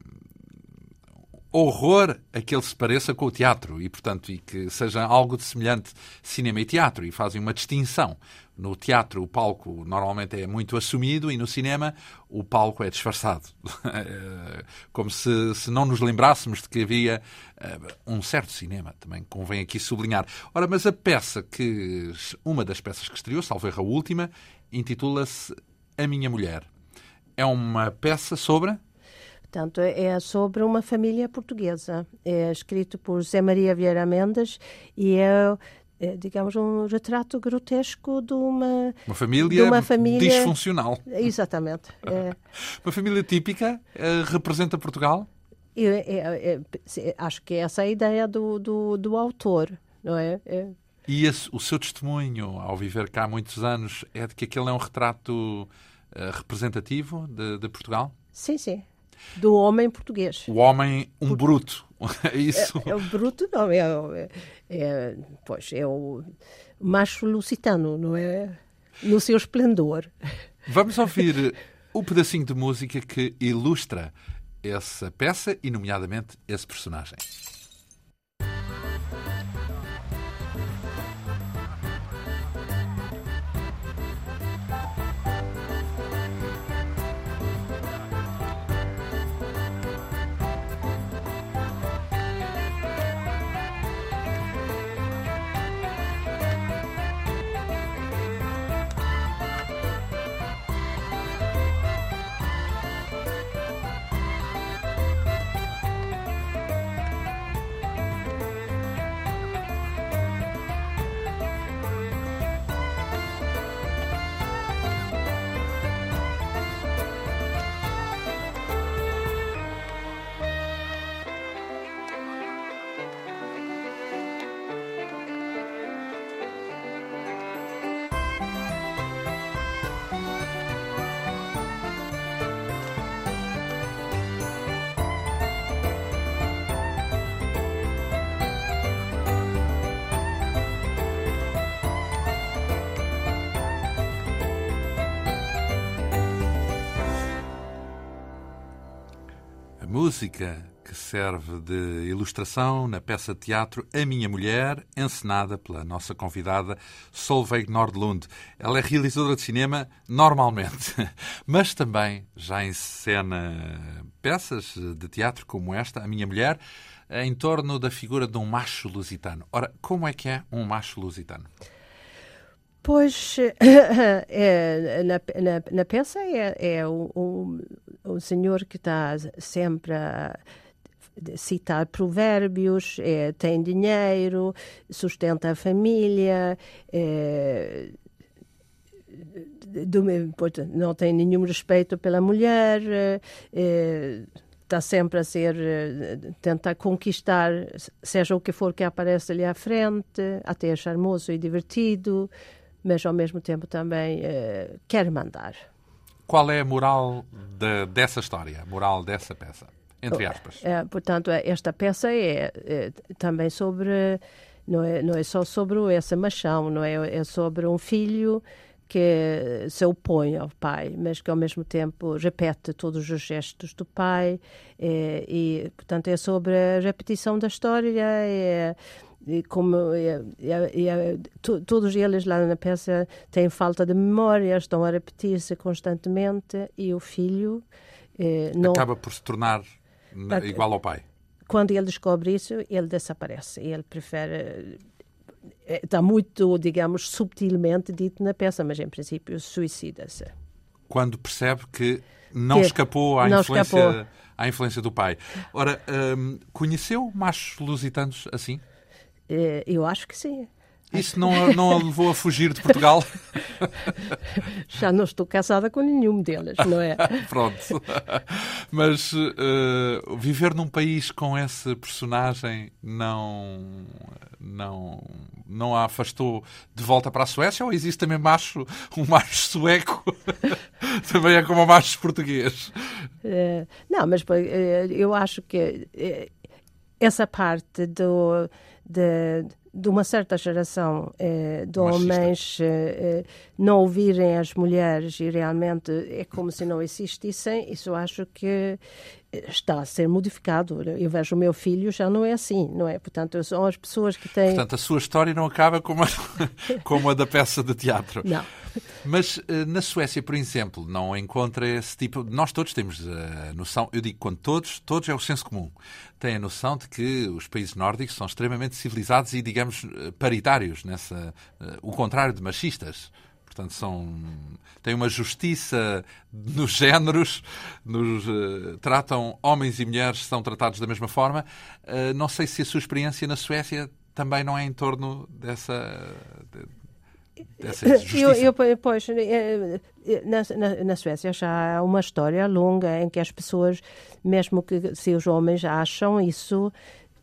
horror a que ele se pareça com o teatro e, portanto, e que seja algo de semelhante cinema e teatro e fazem uma distinção. No teatro, o palco normalmente é muito assumido e no cinema, o palco é disfarçado. Como se, se não nos lembrássemos de que havia uh, um certo cinema, também convém aqui sublinhar. Ora, mas a peça que. Uma das peças que estreou, salvo erro a última, intitula-se A Minha Mulher. É uma peça sobre. Portanto, é sobre uma família portuguesa. É escrito por Zé Maria Vieira Mendes e é, é digamos, um retrato grotesco de uma, uma, família, de uma família disfuncional. Exatamente. É. uma família típica uh, representa Portugal? Eu, é, acho que essa é a ideia do, do, do autor, não é? E esse, o seu testemunho, ao viver cá há muitos anos, é de que aquele é um retrato uh, representativo de, de Portugal? Sim, sim do homem português. O homem, um Por... bruto. É isso? É, é o bruto, não, é, é, é, pois, é o macho lusitano, não é? No seu esplendor. Vamos ouvir o pedacinho de música que ilustra essa peça e, nomeadamente, esse personagem. Música que serve de ilustração na peça de teatro A Minha Mulher, encenada pela nossa convidada Solveig Nordlund. Ela é realizadora de cinema normalmente, mas também já encena peças de teatro como esta, A Minha Mulher, em torno da figura de um macho lusitano. Ora, como é que é um macho lusitano? Pois, é, na, na, na, peça é, é um, um, um senhor que está sempre a citar provérbios, é, tem dinheiro, sustenta a família, é, do, não tem nenhum respeito pela mulher, é, está sempre a ser, tentar conquistar, seja o que for que aparece ali à frente, até é charmoso e divertido, mas ao mesmo tempo também é, quer mandar. Qual é a moral de, dessa história, a moral dessa peça? entre aspas. É, portanto, esta peça é, é, também sobre, não é, não é só sobre essa machão, não é, é sobre um filho que se opõe ao pai, mas que ao mesmo tempo repete todos os gestos do pai, é, e portanto é sobre a repetição da história, é, e como é, é, é, todos eles lá na peça têm falta de memória, estão a repetir-se constantemente, e o filho é, não... acaba por se tornar igual ao pai. Quando ele descobre isso, ele desaparece. Ele prefere. Eh, está muito, digamos, subtilmente dito na peça, mas em princípio suicida-se. Quando percebe que não que escapou, à, não influência, escapou. à influência do pai. Ora, hum, conheceu machos lusitanos assim? Eh, eu acho que sim. Isso não, não a levou a fugir de Portugal? Já não estou casada com nenhum deles, não é? Pronto. Mas uh, viver num país com esse personagem não, não, não a afastou de volta para a Suécia? Ou existe também macho, um macho sueco? também é como o macho português? Uh, não, mas uh, eu acho que essa parte do. De, de uma certa geração eh, de Machista. homens eh, eh, não ouvirem as mulheres e realmente é como se não existissem, isso acho que está a ser modificado. Eu vejo o meu filho já não é assim, não é? Portanto, são as pessoas que têm. Portanto, a sua história não acaba como a, como a da peça de teatro. Não. Mas eh, na Suécia, por exemplo, não encontra esse tipo. Nós todos temos a noção, eu digo quando todos, todos é o senso comum. Têm a noção de que os países nórdicos são extremamente civilizados e, digamos, eh, paritários, nessa, eh, o contrário de machistas. Portanto, são, têm uma justiça nos géneros, nos, uh, tratam homens e mulheres, são tratados da mesma forma. Uh, não sei se a sua experiência na Suécia também não é em torno dessa. De, dessa justiça. Eu, eu, pois, na, na, na, Suécia já há uma história longa em que as pessoas, mesmo que se os homens acham isso,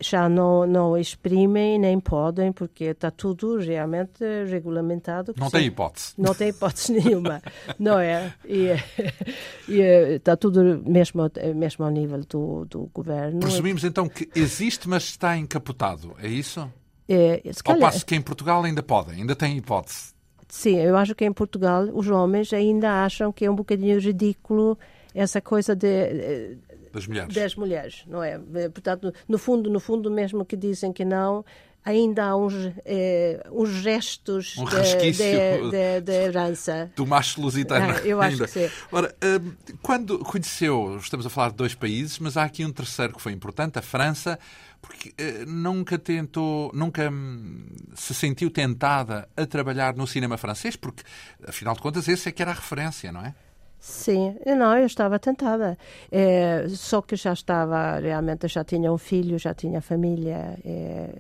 já não, não exprimem nem podem, porque está tudo realmente regulamentado. Não tem hipótese. Não tem hipótese nenhuma, não é? E, e, está tudo mesmo, mesmo ao nível do, do governo. Presumimos então que existe, mas está encapotado, é isso? É, Ao passo que em Portugal ainda podem, ainda têm hipótese. Sim, eu acho que em Portugal os homens ainda acham que é um bocadinho ridículo essa coisa de eh, das mulheres. Das mulheres, não é? Portanto, no fundo, no fundo, mesmo que dizem que não, ainda há uns, eh, uns gestos um de, herança. Do macho lusitano. Ah, eu acho ainda. que sim. Ora, hum, quando conheceu, estamos a falar de dois países, mas há aqui um terceiro que foi importante, a França, porque eh, nunca tentou, nunca hum, se sentiu tentada a trabalhar no cinema francês, porque, afinal de contas, esse é que era a referência, não é? Sim, não, eu estava tentada. É, só que já estava, realmente, já tinha um filho, já tinha família é,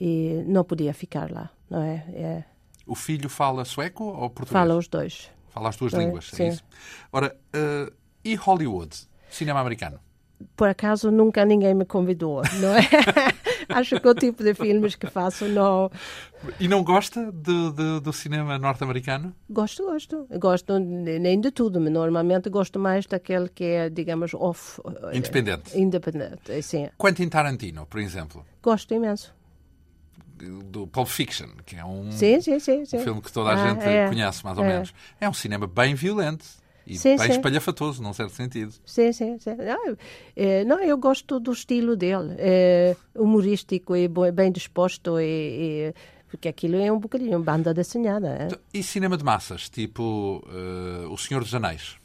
e não podia ficar lá, não é? é? O filho fala sueco ou português? Fala os dois. Fala as duas línguas, é, é isso? Ora, uh, e Hollywood, cinema americano? Por acaso nunca ninguém me convidou, não é? Acho que o tipo de filmes que faço não. E não gosta de, de, do cinema norte-americano? Gosto, gosto. Gosto nem de tudo, mas normalmente gosto mais daquele que é, digamos, off. Eh, independente. Independente, sim. Quentin Tarantino, por exemplo. Gosto imenso. Do Pulp Fiction, que é um, sim, sim, sim, um filme que toda a ah, gente é, conhece, mais ou é. menos. É um cinema bem violento. E Sim, bem sim. espalhafatoso, num certo sentido. Sim, sim, sim. Não, é, não, eu gosto do estilo dele. É humorístico e bem disposto e, e- porque aquilo é um bocadinho banda desenhada. é. Então, E cinema de massas, tipo eh, O Senhor dos Anéis?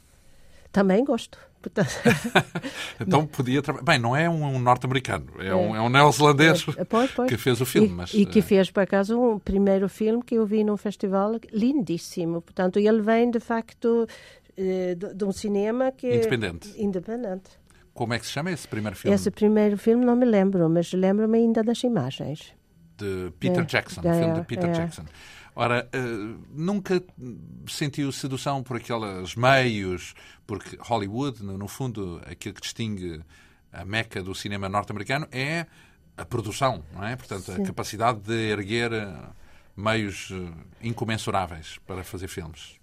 Também gosto. Então podia trabalhar. Bem, não é um norte-americano, é, um, é um neozelandês É, que fez o filme. e, mas, e que fez, por acaso, um primeiro filme que eu vi num festival lindíssimo. Portanto, ele vem, de facto, de, de um cinema que... Independente. Independente. Como é que se chama esse primeiro filme? Esse primeiro filme não me lembro, mas lembro-me ainda das imagens. De Peter É, Jackson, é, o filme de Peter é. Jackson. Ora, eh, nunca sentiu sedução por aqueles meios, porque Hollywood, no, fundo, aquilo que distingue a meca do cinema norte-americano é a produção, não é? Portanto, a capacidade de erguer eh, meios eh, incomensuráveis para fazer filmes.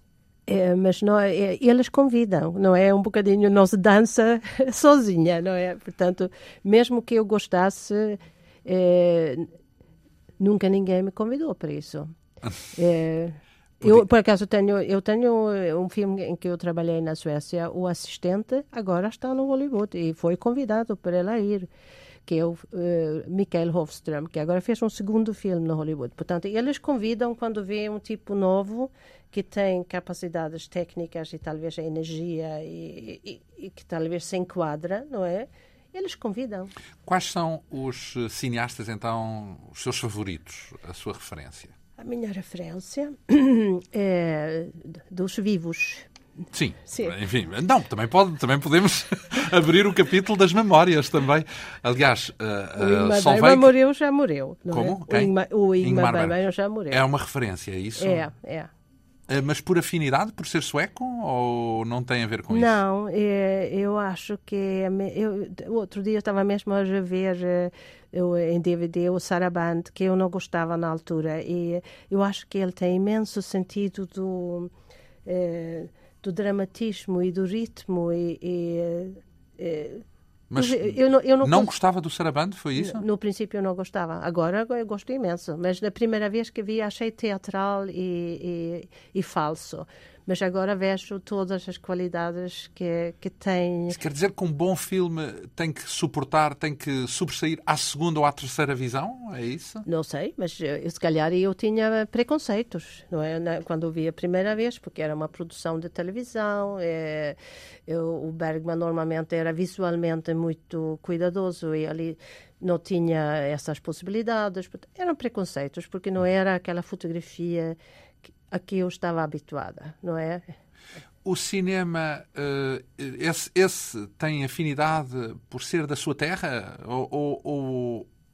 É, mas não, é, eles convidam, não é? Um bocadinho, não se dança sozinha, não é? Portanto, mesmo que eu gostasse, é, nunca ninguém me convidou para isso. É, eu, por acaso, tenho, eu tenho um filme em que eu trabalhei na Suécia, o assistente agora está no Hollywood e foi convidado para ela ir, que é o eh, Mikael Hofström, que agora fez um segundo filme no Hollywood. Portanto, eles convidam quando vê um tipo novo que tem capacidades técnicas e talvez a energia e, e- e que talvez se enquadra, não é? Eles convidam. Quais são os eh, cineastas, então, os seus favoritos, a sua referência? A minha referência é dos vivos. Sim. Sim. Enfim, não, também, pode, também podemos abrir o capítulo das memórias também. Aliás, uh, O Ingmar morreu, já morreu. Não Como? É? O Quem? Ingmar, o Ingmar, Bergman. já morreu. é uma referência, é isso? É, é. Uh, Mas por afinidade, por ser sueco, ou não tem a ver com isso? Não, é, eu acho que. é Eu, outro dia eu estava mesmo a eh, eu, em DVD o Saraband, que eu não gostava na altura. E eu acho que ele tem imenso sentido do, eh, do dramatismo e do ritmo. E, e, eh, Mas eu não, eu não não cons- gostava do Sarabande, foi isso? No princípio eu não gostava. Agora eu gosto imenso. Mas na primeira vez que vi achei teatral e, e, e falso. Mas agora vejo todas as qualidades que, que tem. Isso quer dizer que um bom filme tem que suportar, tem que sobressair à segunda ou à terceira visão? É isso? Não sei, mas eh, se calhar eu tinha preconceitos, não é? Quando eu vi a primeira vez, porque era uma produção de televisão, eh, eu- o Bergman normalmente era visualmente muito cuidadoso e ali não tinha essas possibilidades. Eram preconceitos, porque não era aquela fotografia a que eu estava habituada, não é? O cinema, eh, esse, esse tem afinidade por ser da sua terra? Ou, ou-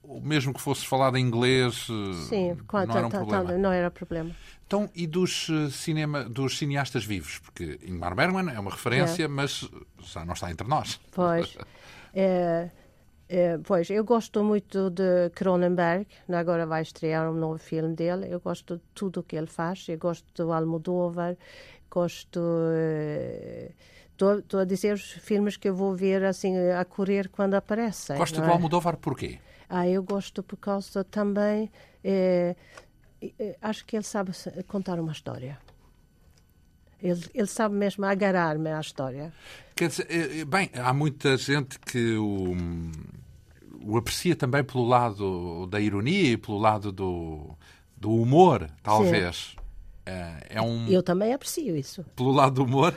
ou- mesmo que fosse falado em inglês, eh, Sim, quando- não era um problema? não era problema. Então, e dos, eh, cinema, dos cineastas vivos? Porque Ingmar Bergman é uma referência, mas já não está entre nós. Pois. É, é, pois, eu gosto muito de Cronenberg. Agora vai estrear um novo filme dele. Eu gosto de tudo o que ele faz. Eu gosto do Almodóvar. Gosto. Estou a dizer os filmes que eu vou ver assim a correr quando aparecem. Gosta não do é? Almodóvar porquê? Ah, eu gosto por causa também. é, acho que ele sabe contar uma história. Ele, ele sabe mesmo agarrar-me à história. Quer dizer, eh, eh, bem, há muita gente que o, o aprecia também pelo lado da ironia e pelo lado do, do humor, talvez. Eh, É um. Eu também aprecio isso. Pelo lado do humor.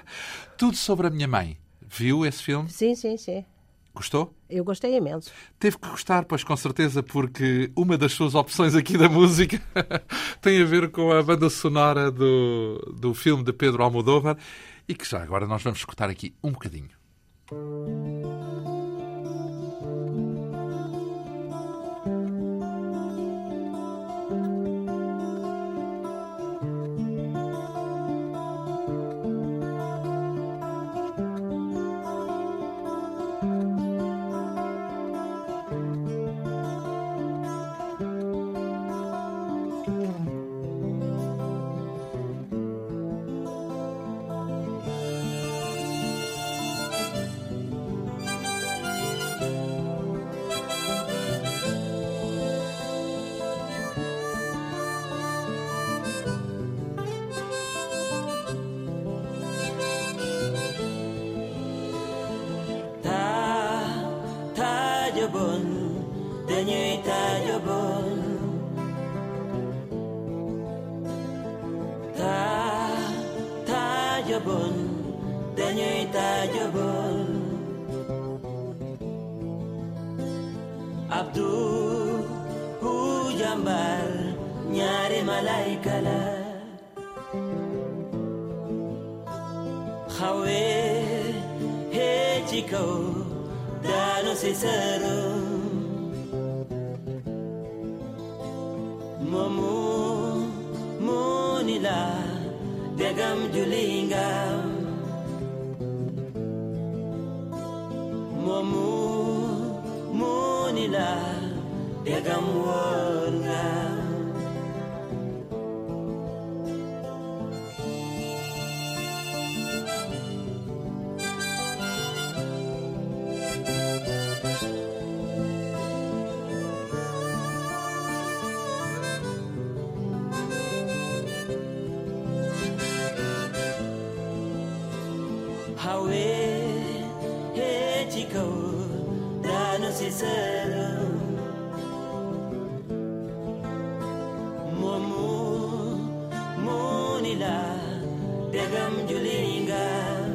Tudo sobre a minha mãe. Viu esse filme? Sim, sim, sim. Gostou? Eu gostei imenso. Teve que gostar, pois com certeza, porque uma das suas opções aqui da música tem a ver com a banda sonora do, do filme de Pedro Almodóvar e que já agora nós vamos escutar aqui um bocadinho. said. Daanu si sëram moomu muuni la degam julingam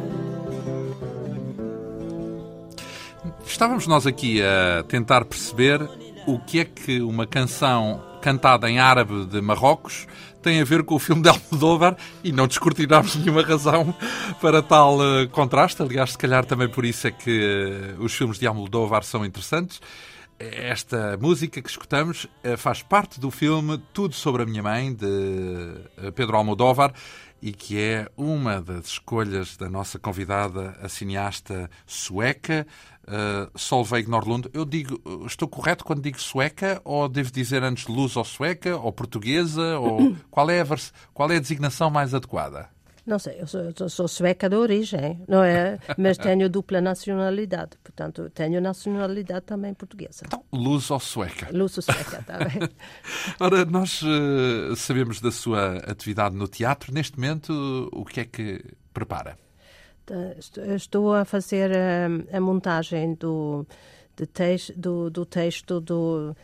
Estávamos nós aqui a tentar perceber o que é que uma canção cantada em árabe de Marrocos tem a ver com o filme de Almodóvar e não descortinámos nenhuma razão para tal eh, contraste. Aliás, se calhar também por isso é que eh, os filmes de Almodóvar são interessantes. Esta música que escutamos eh, faz parte do filme Tudo sobre a Minha Mãe, de Pedro Almodóvar, e que é uma das escolhas da nossa convidada, a cineasta sueca, uh, Solveig Norlund. Eu digo, estou correto quando digo sueca, ou devo dizer antes luz ou sueca, ou portuguesa, ou qual é a, vers- qual é a designação mais adequada? Não sei, eu sou, eu sou sueca de origem, não é? Mas tenho dupla nacionalidade, portanto, tenho nacionalidade também portuguesa. Então, luz ou sueca? Luso sueca, está bem? Ora, nós eh, sabemos da sua atividade no teatro. Neste momento, o que é que prepara? Estou- a fazer a, a montagem do, tex- do, do texto do,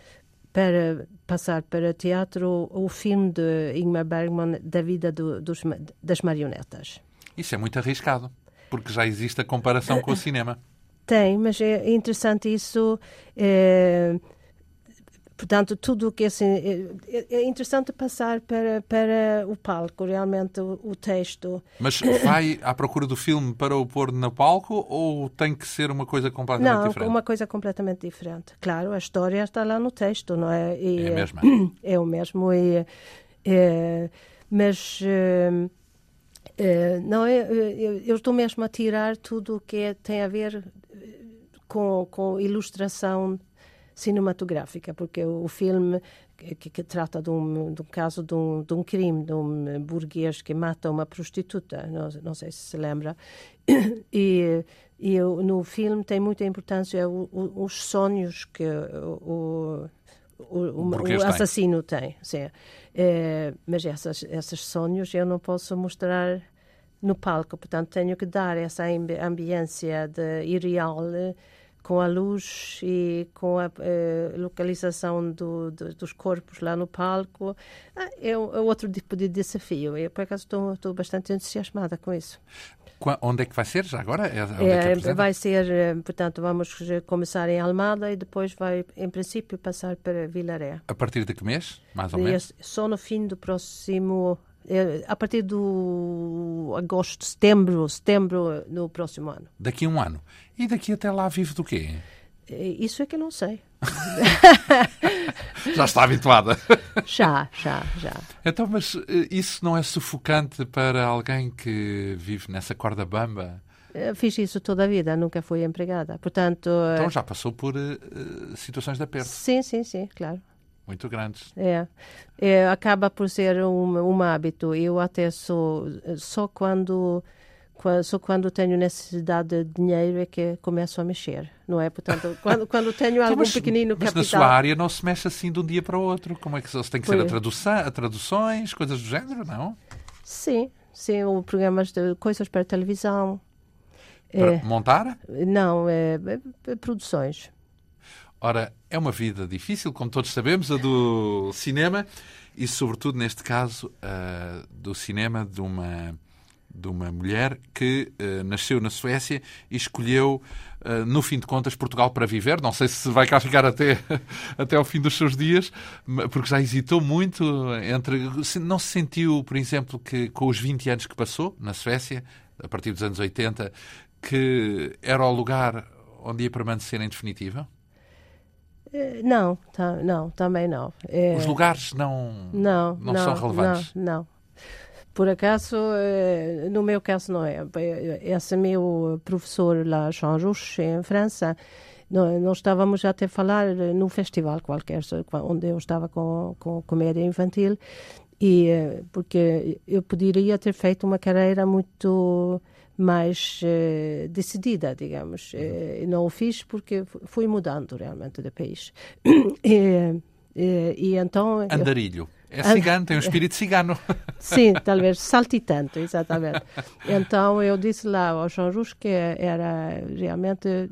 para passar para teatro o filme de Ingmar Bergman da vida do- dos das marionetas. Isso é muito arriscado, porque já existe a comparação com o cinema. Tem, mas é interessante isso. eh, portanto, tudo o que é assim, é, é interessante passar para, para o palco, realmente, o, o texto. Mas vai à procura do filme para o pôr no palco ou tem que ser uma coisa completamente Não, diferente? uma coisa completamente diferente. Claro, a história está lá no texto, não é? E, É a mesma. É o mesmo. E, é, mas eh, não é, eu, eu estou mesmo a tirar tudo o que é- tem a ver eh, com, com ilustração cinematográfica, porque o, filme que, que- trata de um, de um caso de um, de um crime, de um burguês que mata uma prostituta, não, não sei se se lembra, e, e no filme tem muita importância o- o- os sonhos que o, o, o, burguês o tem. assassino tem. Sim. Eh, mas essas, esses sonhos eu não posso mostrar no palco, portanto tenho que dar essa ambi- ambiência de irreal eh, com a luz e com a eh, localização do, do- dos corpos lá no palco. Ah, é, é outro tipo de desafio. Eu, por acaso, estou, bastante entusiasmada com isso. Qua- Onde é que vai ser já agora? É, é É, vai ser, eh, portanto, vamos eh, começar em Almada e depois vai, em princípio, passar para Vilaré. A partir de que mês, mais ou menos? Só no fim do próximo. Eh, A partir do agosto, setembro, setembro eh, no próximo ano. Daqui a um ano. E daqui até lá vive do quê? Eh, Isso é que eu não sei. Já está habituada. Já, já, já. Então, mas isso não é sufocante para alguém que vive nessa corda bamba? Fiz isso toda a vida, nunca fui empregada. Portanto, Então já passou por eh, situações de aperto sim, sim, sim, claro. Muito grandes. É. É, acaba por ser um, um hábito. Eu até sou só quando qua- só quando tenho necessidade de dinheiro é que começo a mexer, não é? Portanto, quando, quando tenho Então, algum mas, pequenino mas capital... na sua área não se mexe assim de um dia para o outro. Como é que se tem que ser a, tradução, a traduções, coisas do género, não? Sim, sim, ou programas de coisas para televisão. Para É, montar? não, é, é, é produções. Ora, é uma vida difícil, como todos sabemos, a do cinema e, sobretudo, neste caso, a do cinema de uma de uma mulher que uh, nasceu na Suécia e escolheu, uh, no fim de contas, Portugal para viver. Não sei se vai cá ficar até, até ao fim dos seus dias, porque já hesitou muito entre. Não se sentiu, por exemplo, que com os 20 anos que passou na Suécia, a partir dos anos 80, que era o lugar onde ia permanecer em definitiva? Eh, não, não, também não. É, Os lugares não, não, não, não são relevantes? Não, não. Por acaso, eh, no meu caso não é. Esse meu professor lá, Jean Rouche, em França, nós estávamos até a falar num festival qualquer, onde eu estava com, com comédia infantil, e porque eu poderia ter feito uma carreira muito mais uh, decidida, digamos. Uh, não o fiz porque fui mudando realmente de país. e, e, e, então... Andarilho. É cigano, tem um espírito cigano. Sim, talvez saltitante, exatamente. Então eu disse lá ao João Rus que era realmente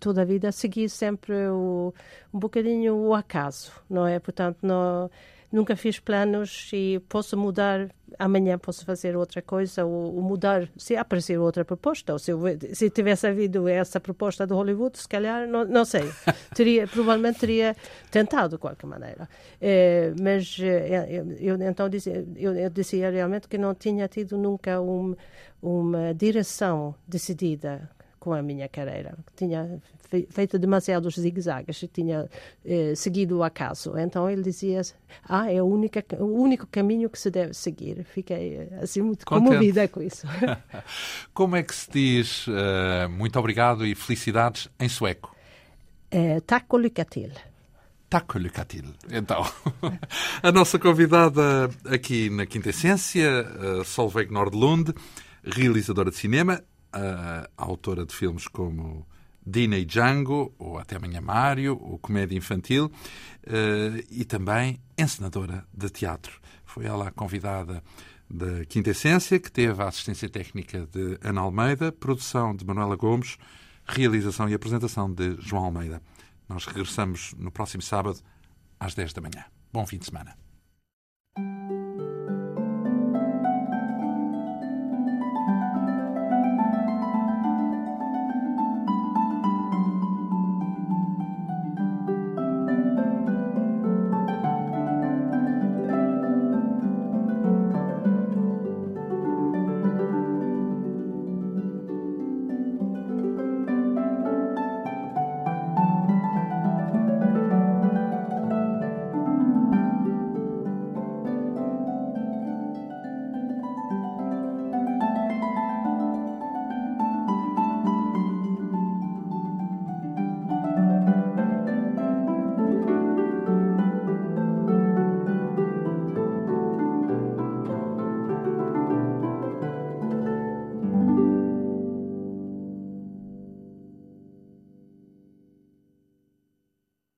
toda a vida seguir sempre o, um bocadinho o acaso, não é? Portanto, não nunca fiz planos e posso mudar amanhã posso fazer outra coisa ou, ou mudar se aparecer outra proposta ou se, eu, se tivesse havido essa proposta do Hollywood se calhar não, não sei. Teria provavelmente teria tentado de qualquer maneira. É, mas é, eu, eu, então dizia eu, eu, dizia realmente que não tinha tido nunca um, uma direção decidida com a minha carreira. Tinha feito demasiados zigue-zagues, tinha eh, seguido o acaso. Então ele dizia: Ah, é o, única, o único caminho que se deve seguir. Fiquei eh, assim muito Contente. comovida com isso. Como é que se diz uh, muito obrigado e felicidades em sueco? É, lycka till. Tack Então, a nossa convidada aqui na Quinta Essência, Solveig Nordlund, realizadora de cinema, a autora de filmes como Dina e Django, ou Até Amanhã Mário, ou Comédia Infantil, eh, e também encenadora de teatro. Foi ela a convidada da Quinta Essência, que teve a assistência técnica de Ana Almeida, produção de Manuela Gomes, realização e apresentação de João Almeida. Nós regressamos no próximo sábado, às 10 da manhã. Bom fim de semana.